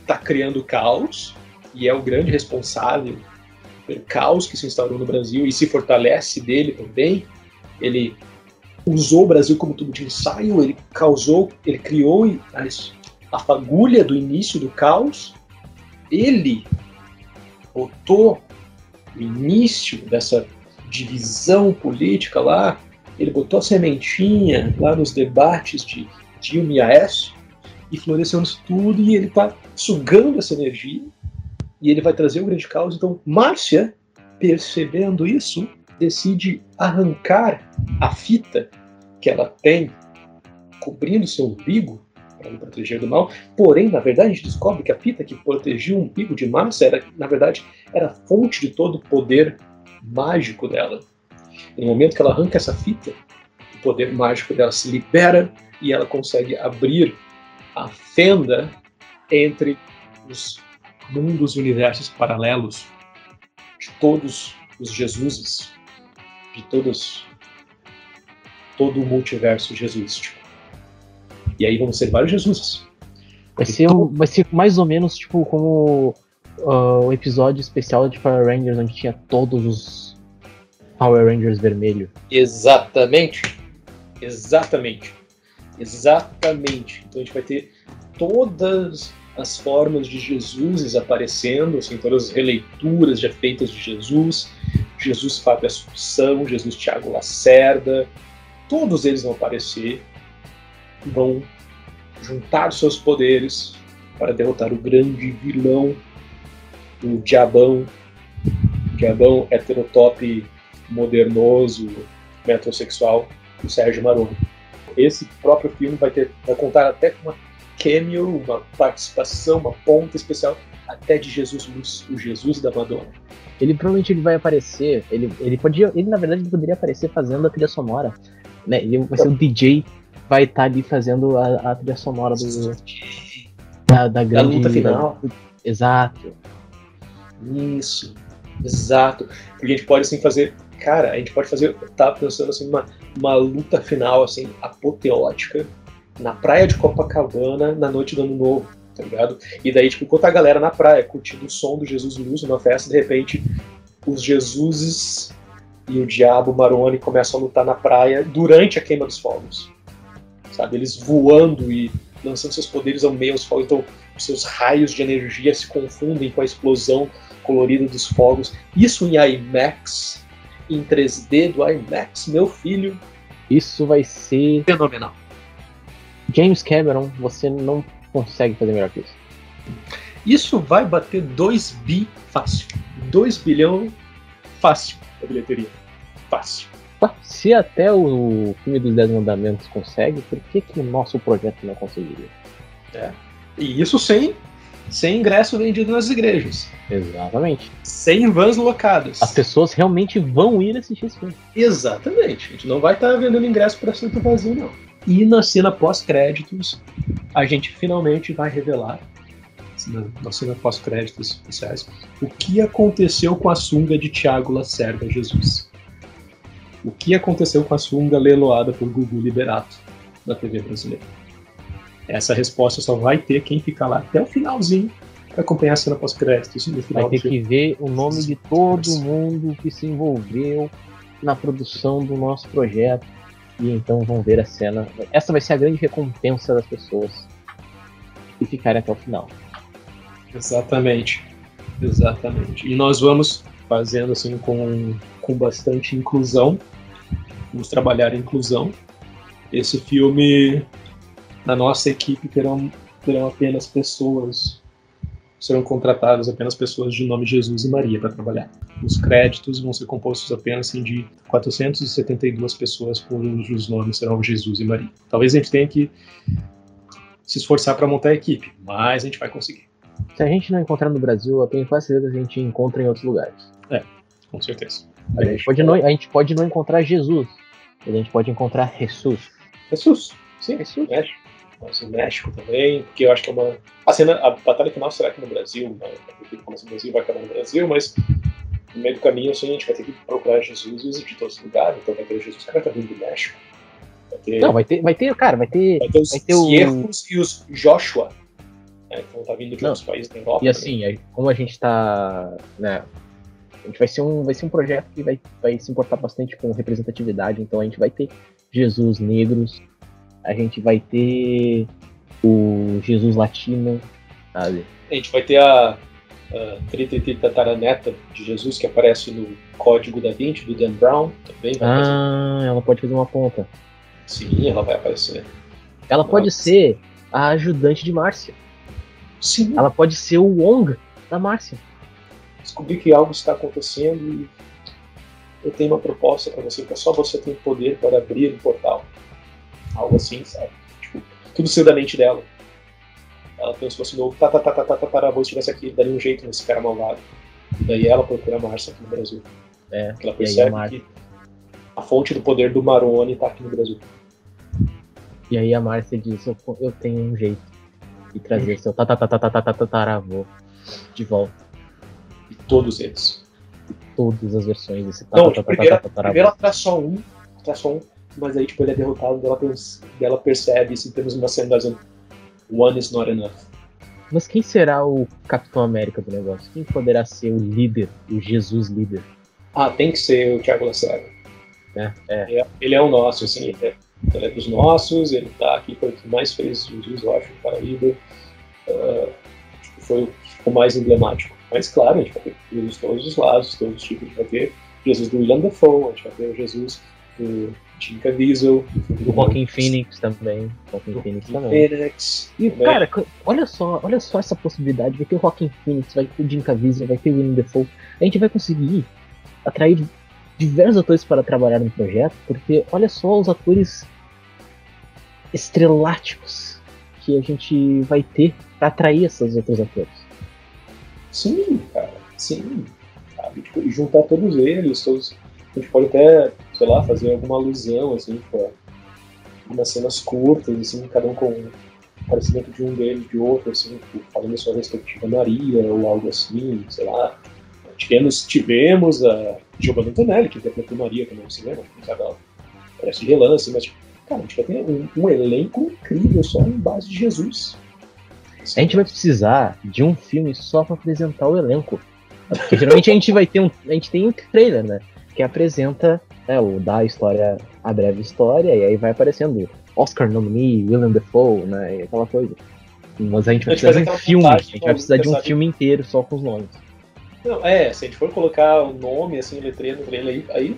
está criando caos e é o grande responsável pelo caos que se instaurou no Brasil e se fortalece dele também, ele usou o Brasil como tubo de ensaio, ele causou, ele criou a fagulha do início do caos, ele botou o início dessa divisão política lá, ele botou a sementinha lá nos debates de Dilma e Aécio e floresceu nisso tudo e ele está sugando essa energia e ele vai trazer o grande caos. Então, Márcia, percebendo isso, decide arrancar a fita que ela tem cobrindo seu umbigo para me proteger do mal. Porém, na verdade, a gente descobre que a fita que protegia o umbigo de Márcia era, na verdade, era a fonte de todo o poder mágico dela. No momento que ela arranca essa fita, o poder mágico dela se libera e ela consegue abrir a fenda entre os mundos e universos paralelos de todos os Jesuses, de todos todo o multiverso jesuístico. E aí vão ser vários Jesuses. vai ser, um- vai ser mais ou menos tipo como ah, o episódio especial de Power Rangers onde tinha todos os Power Rangers vermelho. Exatamente. Exatamente. Exatamente. Então a gente vai ter todas as formas de Jesus aparecendo, assim, todas as releituras já feitas de Jesus, Jesus Fábio Assunção, Jesus Tiago Lacerda, todos eles vão aparecer vão juntar seus poderes para derrotar o grande vilão, o diabão, diabão heterotop modernoso, metrosexual, o Sérgio Maroni. Esse próprio filme vai, ter, vai contar até com uma cameo, uma participação, uma ponta especial até de Jesus Luz, o Jesus da Madonna. Ele provavelmente ele vai aparecer, ele, ele podia, ele na verdade ele poderia aparecer fazendo a trilha sonora, né? Ele vai ser o DJ, vai estar ali fazendo a, a trilha sonora do, da, da grande luta final. exato. Isso, exato. Porque a gente pode assim fazer, cara, a gente pode fazer, tava pensando assim, uma, uma luta final assim, apoteótica na praia de Copacabana na noite do ano novo, tá ligado? E daí, tipo, enquanto a galera na praia curtindo o som do Jesus Luz numa festa, de repente os Jesuses e o Diabo Maroni começam a lutar na praia durante a queima dos fogos. sabe? Eles voando e lançando seus poderes ao meio, então os seus raios de energia se confundem com a explosão colorida dos fogos. Isso em IMAX, em 3D do IMAX, meu filho. Isso vai ser fenomenal. James Cameron, você não consegue fazer melhor que isso. Isso vai bater 2 bi fácil. 2 bilhão fácil a bilheteria. Fácil. Se até o filme dos Dez Mandamentos consegue, por que, que o nosso projeto não conseguiria? É. E isso sem, sem ingresso vendido nas igrejas. Exatamente. Sem vans locadas. As pessoas realmente vão ir assistir esse filme. Exatamente. A gente não vai estar tá vendendo ingresso para assento vazio, não. E na cena pós-créditos, a gente finalmente vai revelar, na, cena pós-créditos especiais, o que aconteceu com a sunga de Tiago Lacerda Jesus. O que aconteceu com a sunga leiloada por Gugu Liberato na TV brasileira. Essa resposta só vai ter quem ficar lá até o finalzinho para acompanhar a cena pós-créditos. Vai ter que ver o nome de todo mundo que se envolveu na produção do nosso projeto. E então vão ver a cena. Essa vai ser a grande recompensa das pessoas que ficarem até o final. Exatamente. Exatamente. E nós vamos fazendo assim com, com bastante inclusão. Vamos trabalhar a inclusão. Esse filme na nossa equipe terão, terão apenas pessoas, serão contratadas apenas pessoas de nome Jesus e Maria para trabalhar. Os créditos vão ser compostos apenas assim, de 472 pessoas cujos nomes serão Jesus e Maria. Talvez a gente tenha que se esforçar para montar a equipe, mas a gente vai conseguir. Se a gente não encontrar no Brasil, eu tenho quase certeza que a gente encontra em outros lugares. É, com certeza. A, a gente, pode não, a gente pode não encontrar Jesus, mas a gente pode encontrar Jesus. Jesus, sim, Jesus. México mas no México também, porque eu acho que é uma. A cena, a batalha final será aqui no Brasil, né? Começa no Brasil vai acabar no Brasil, mas no meio do caminho, assim, a gente vai ter que procurar Jesus de todos os lugares, então vai ter Jesus que vai estar vindo do México. Vai ter, Não, vai ter, vai ter, cara, vai ter. Vai ter os, vai ter o... e os Joshua. Né? Então tá vindo de Não. outros países da Europa. E assim, também. como a gente tá. Né, a gente vai ser um, vai ser um projeto que vai, vai se importar bastante com representatividade, então a gente vai ter Jesus negros, a gente vai ter o Jesus Latino, sabe? A gente vai ter a, a Trititi Tataraneta de Jesus, que aparece no Código da Vinci, do Dan Brown, também. ah, fazer. ela pode fazer uma ponta. Sim, ela vai aparecer. Ela pode ser a ajudante de Márcia. Sim. Ela pode ser o Wong da Márcia. Descobri que algo está acontecendo e eu tenho uma proposta para você, que é só você tem poder para abrir um portal algo assim, sabe? Tipo, tudo saiu da mente dela. Ela pensou assim, no tá, tá, tá, tá, tá, tá, tá, se estivesse aqui, daria um jeito nesse cara malvado. E daí ela procura a Márcia aqui no Brasil. É, ela percebe a que a fonte do poder do Maroni tá aqui no Brasil. E aí a Márcia diz, eu, eu tenho um jeito de trazer seu tataravô de volta. E todos eles. E todas as versões desse Não, tipo, primeiro, primeiro ela traz só um, traz só um, mas aí tipo, ele é derrotado e ela, percebe, assim, temos uma cena dizendo One is not enough. Mas quem será o Capitão América do negócio? Quem poderá ser o líder, o Jesus líder? Ah, tem que ser o Thiago Lacerda. É, é. Ele, é, ele é o nosso, assim, ele é, ele é, dos nossos, ele tá aqui, foi o que mais fez Jesus, eu acho, no Paraíba. Uh, foi o mais emblemático. Mas claro, a gente vai ter Jesus de todos os lados, todos os tipos, a gente vai ter Jesus do William Dafoe, a gente vai ter o Jesus do Jim Caviezel. O Joaquin Phoenix também. Joaquin Phoenix também. Phoenix, e, também. cara, olha só, olha só essa possibilidade. Vai ter o Joaquin Phoenix, vai ter o Jim Caviezel, vai ter o Willem Dafoe. A gente vai conseguir atrair diversos atores para trabalhar no projeto, porque olha só os atores estreláticos que a gente vai ter para atrair esses outros atores. Sim, cara, sim. Sabe? Tipo, juntar todos eles, todos a gente pode até, sei lá, fazer alguma alusão, assim, tipo, umas cenas curtas, assim, cada um com um parecimento de um deles, de outro, assim, tipo, falando sua respectiva Maria, ou algo assim, sei lá. Tivemos, tivemos a Giovanna Antonelli, que interpretou Maria também no cinema, sabe, ela parece de relance, mas, tipo, cara, a gente vai ter um, um elenco incrível só em base de Jesus. A gente vai precisar de um filme só para apresentar o elenco. Porque geralmente a gente vai ter um. A gente tem um trailer, né? Que apresenta né, o da história, a breve história, e aí vai aparecendo Oscar nominee, William Defoe, né? E aquela coisa. Mas a gente vai precisar de um filme, a gente vai precisar de um filme inteiro só com os nomes. Não, é, se a gente for colocar o nome, assim, letreiro no trailer aí, aí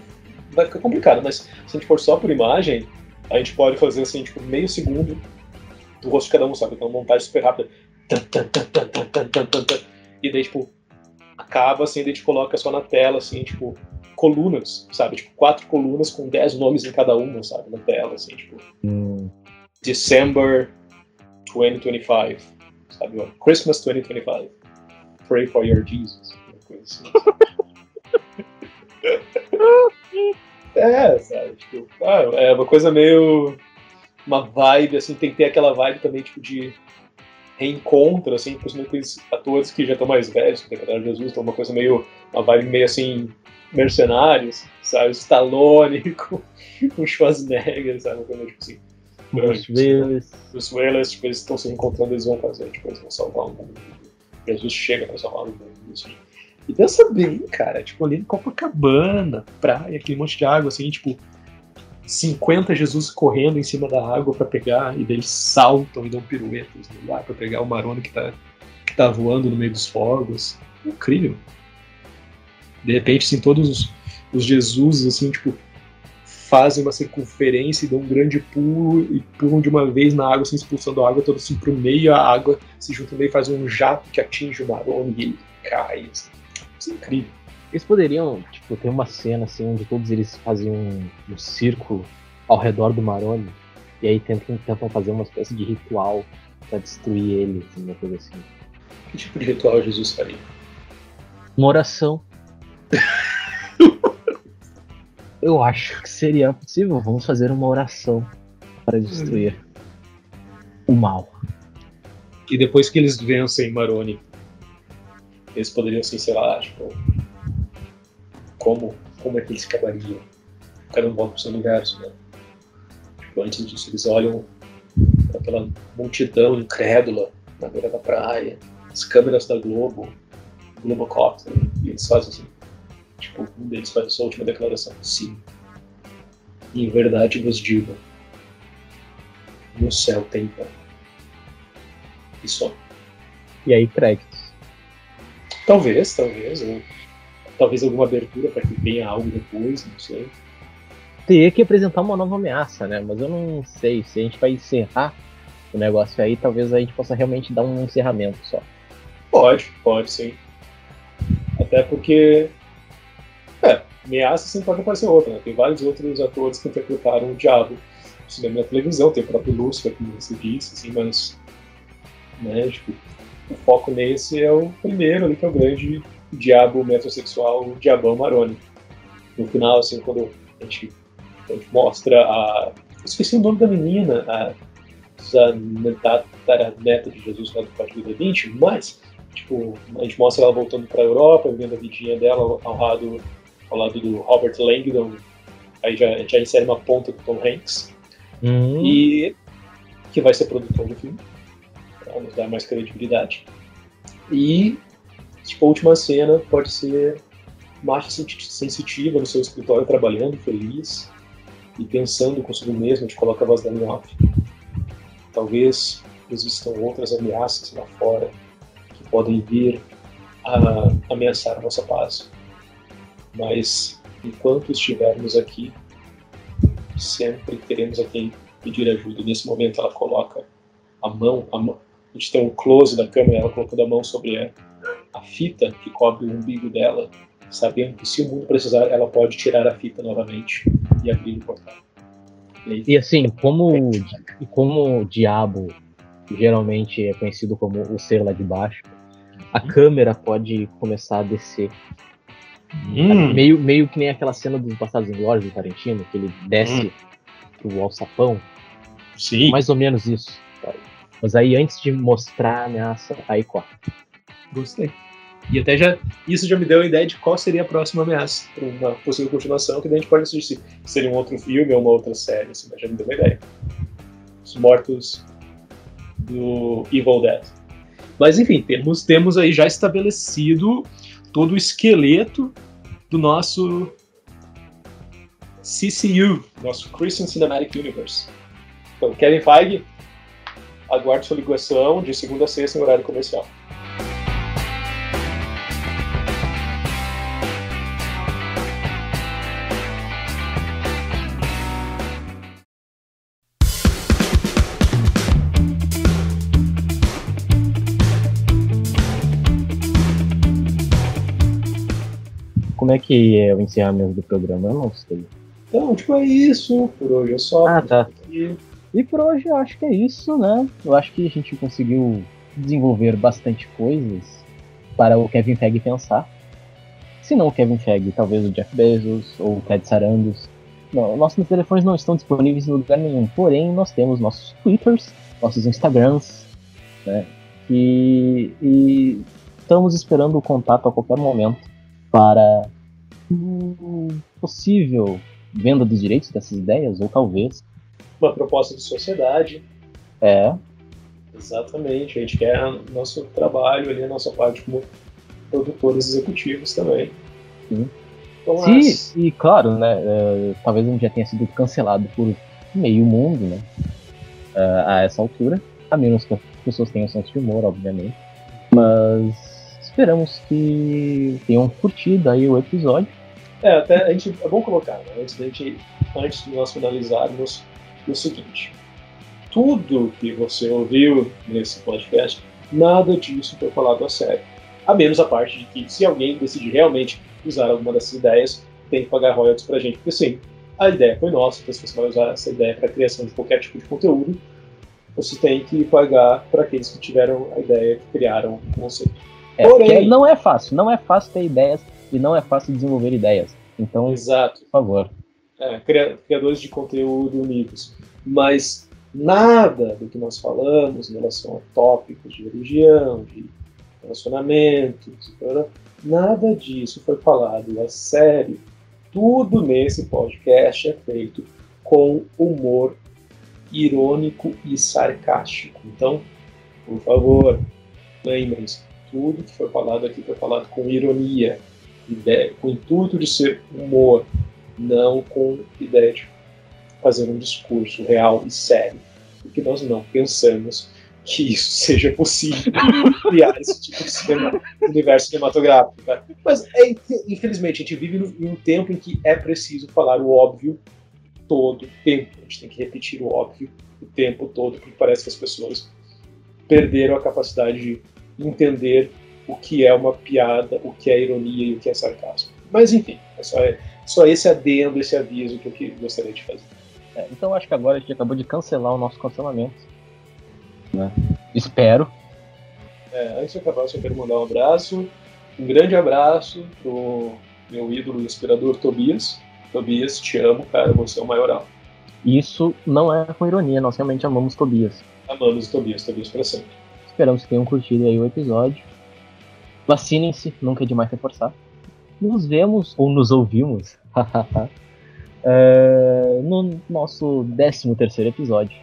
vai ficar complicado, mas se a gente for só por imagem, a gente pode fazer assim, tipo, meio segundo do rosto de cada um, sabe? Então montagem super rápida. E daí, tipo, acaba assim, daí a gente coloca só na tela, assim, tipo, colunas, sabe? Tipo, quatro colunas com dez nomes em cada uma, sabe? Na tela, assim, tipo. Hum. December 2025, sabe? Christmas 2025. Pray for your Jesus. Uma coisa assim. é, sabe? Tipo, ah, é uma coisa meio. Uma vibe, assim, tem que ter aquela vibe também, tipo, de reencontro, assim, principalmente com os atores que já estão mais velhos, que declararam Jesus, então uma coisa meio. Uma vibe meio assim. Mercenários, sabe? Stallone com, com Schwarzenegger, sabe? Uma coisa tipo assim. Bruce Willis. Bruce Willis, tipo, eles estão se encontrando, eles vão fazer, tipo, eles vão salvar o mundo. Jesus chega pra salvar o mundo. Assim. E pensa bem, cara, tipo, ali em Copacabana, praia, aquele monte de água, assim, tipo, 50 Jesus correndo em cima da água para pegar, e daí eles saltam e dão piruetas no ar pra pegar o Maroni que tá, que tá voando no meio dos fogos. Incrível. De repente, assim, todos os, os Jesus, assim, tipo, fazem uma circunferência e dão um grande pulo e pulam de uma vez na água, assim, expulsando a água toda assim pro meio, a água se junta no meio e faz um jato que atinge o Maroni e ele cai. Assim. Isso é incrível. Eles poderiam, tipo, ter uma cena assim onde todos eles faziam um, um círculo ao redor do Maroni e aí tentam, tentam fazer uma espécie de ritual para destruir ele, assim, uma coisa assim. Que tipo de ritual Jesus faria? Uma oração. Eu acho que seria possível. Vamos fazer uma oração para destruir o mal. E depois que eles vencem Maroni, eles poderiam, assim, sei lá, tipo, como, como é que eles acabariam? Cada um volta pro seu universo, né? Tipo, antes disso, eles olham aquela multidão incrédula na beira da praia, as câmeras da Globo, Globocopter, e eles fazem assim, tipo, um deles faz a sua última declaração, sim. Em verdade vos digo, no céu tem pão. E só. E aí, créditos. Talvez, talvez. Ou, talvez alguma abertura para que venha algo depois, não sei. Teria que apresentar uma nova ameaça, né? Mas eu não sei se a gente vai encerrar o negócio aí, talvez a gente possa realmente dar um encerramento só. Pode, pode sim. Até porque. Ameaça sempre pode aparecer outra, né? Tem vários outros atores que interpretaram o diabo no cinema e na televisão, tem o próprio Lúcifer, como você disse, assim, mas. Né, tipo, o foco nesse é o primeiro ali, que é o grande diabo metrosexual, o Diabão Maroni. No final, assim, quando a gente, a gente mostra a. Eu esqueci o nome da menina, a neta de Jesus lá do Código da 20, mas tipo, a gente mostra ela voltando para a Europa, vendo a vidinha dela ao lado, ao lado do Robert Langdon. Aí já, já insere uma ponta do Tom Hanks. Uhum. E que vai ser produtor do filme, para nos dar mais credibilidade. E tipo, a última cena pode ser Marcha sensitiva no seu escritório, trabalhando, feliz e pensando consigo mesmo, gente coloca a voz da minha. Talvez existam outras ameaças lá fora que podem vir a ameaçar a nossa paz. Mas enquanto estivermos aqui, sempre teremos a quem pedir ajuda. Nesse momento ela coloca a mão, a mão a gente tem um close da câmera, ela colocando a mão sobre a, a fita que cobre o umbigo dela, sabendo que se o mundo precisar, ela pode tirar a fita novamente e abrir o portal. E, e assim, como, como o diabo geralmente é conhecido como o ser lá de baixo, a uhum. câmera pode começar a descer. Hum. Meio, meio que nem aquela cena dos Bastardos Inglórios do Tarantino, que ele desce hum. pro alçapão. Sim. Mais ou menos isso. Mas aí antes de mostrar a ameaça, aí corta. Gostei. E até já isso já me deu a ideia de qual seria a próxima ameaça uma possível continuação, que daí a gente pode assistir. Seria um outro filme ou uma outra série, assim, mas já me deu uma ideia. Os mortos do Evil Dead. Mas enfim, temos, temos aí já estabelecido todo o esqueleto do nosso CCU, nosso Christian Cinematic Universe. Então, Kevin Feige, aguarde sua ligação de segunda a sexta em horário comercial. Como é que é o encerramento do programa? Eu não sei. Então, tipo, é isso. Por hoje é só. Ah, tá. E E por hoje eu acho que é isso, né? Eu acho que a gente conseguiu desenvolver bastante coisas para o Kevin Feige pensar. Se não o Kevin Feige, talvez o Jeff Bezos ou o Ted Sarandos. Não, nossos telefones não estão disponíveis em lugar nenhum. Porém, nós temos nossos Twitters, nossos Instagrams, né? E, e estamos esperando o contato a qualquer momento para possível venda dos direitos dessas ideias, ou talvez uma proposta de sociedade. é Exatamente. A gente quer nosso trabalho ali, a nossa parte como produtores executivos também. Sim. Então, Sim, as- e claro, né? é, talvez a gente já tenha sido cancelado por meio mundo, né? é, a essa altura. A menos que as pessoas tenham senso de humor, obviamente. Mas esperamos que tenham curtido aí o episódio. É, até a gente, é bom colocar, né, antes, da gente, antes de nós finalizarmos, o seguinte: tudo que você ouviu nesse podcast, nada disso foi falado a sério. A menos a parte de que, se alguém decidir realmente usar alguma dessas ideias, tem que pagar royalties pra gente, porque sim, a ideia foi nossa, então se você vai usar essa ideia para a criação de qualquer tipo de conteúdo, você tem que pagar para aqueles que tiveram a ideia, que criaram o conceito. É, Porém- não é fácil, não é fácil ter ideias e não é fácil desenvolver ideias. Então, Exato. por favor. é, cria- criadores de conteúdo unidos. Mas nada do que nós falamos em relação a tópicos de religião, de relacionamentos, nada disso foi falado a sério. Tudo nesse podcast é feito com humor irônico e sarcástico. Então, por favor, lembrem-se, tudo que foi falado aqui foi falado com ironia, ideia, com o intuito de ser humor, não com ideia de fazer um discurso real e sério, porque nós não pensamos que isso seja possível criar esse tipo de cinema- universo cinematográfico. cara. Mas é, infelizmente a gente vive em um tempo em que é preciso falar o óbvio todo o tempo. A gente tem que repetir o óbvio o tempo todo, porque parece que as pessoas perderam a capacidade de entender o que é uma piada, o que é ironia e o que é sarcasmo. Mas enfim, é só, só esse adendo, esse aviso que eu que- gostaria de fazer. É, então acho que agora a gente acabou de cancelar o nosso cancelamento. né? Espero. É, antes de acabar, eu só quero mandar um abraço, um grande abraço pro meu ídolo inspirador Tobias. Tobias, te amo, cara, você é o maioral. Isso não é com ironia, nós realmente amamos Tobias. Amamos Tobias, Tobias pra sempre. Esperamos que tenham curtido aí o episódio. Vacinem-se, nunca é demais reforçar. Nos vemos, ou nos ouvimos, é, no nosso 13 terceiro episódio,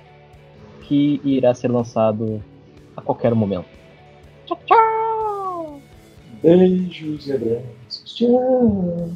que irá ser lançado a qualquer momento. Tchau, tchau! Beijos e abraços. Tchau.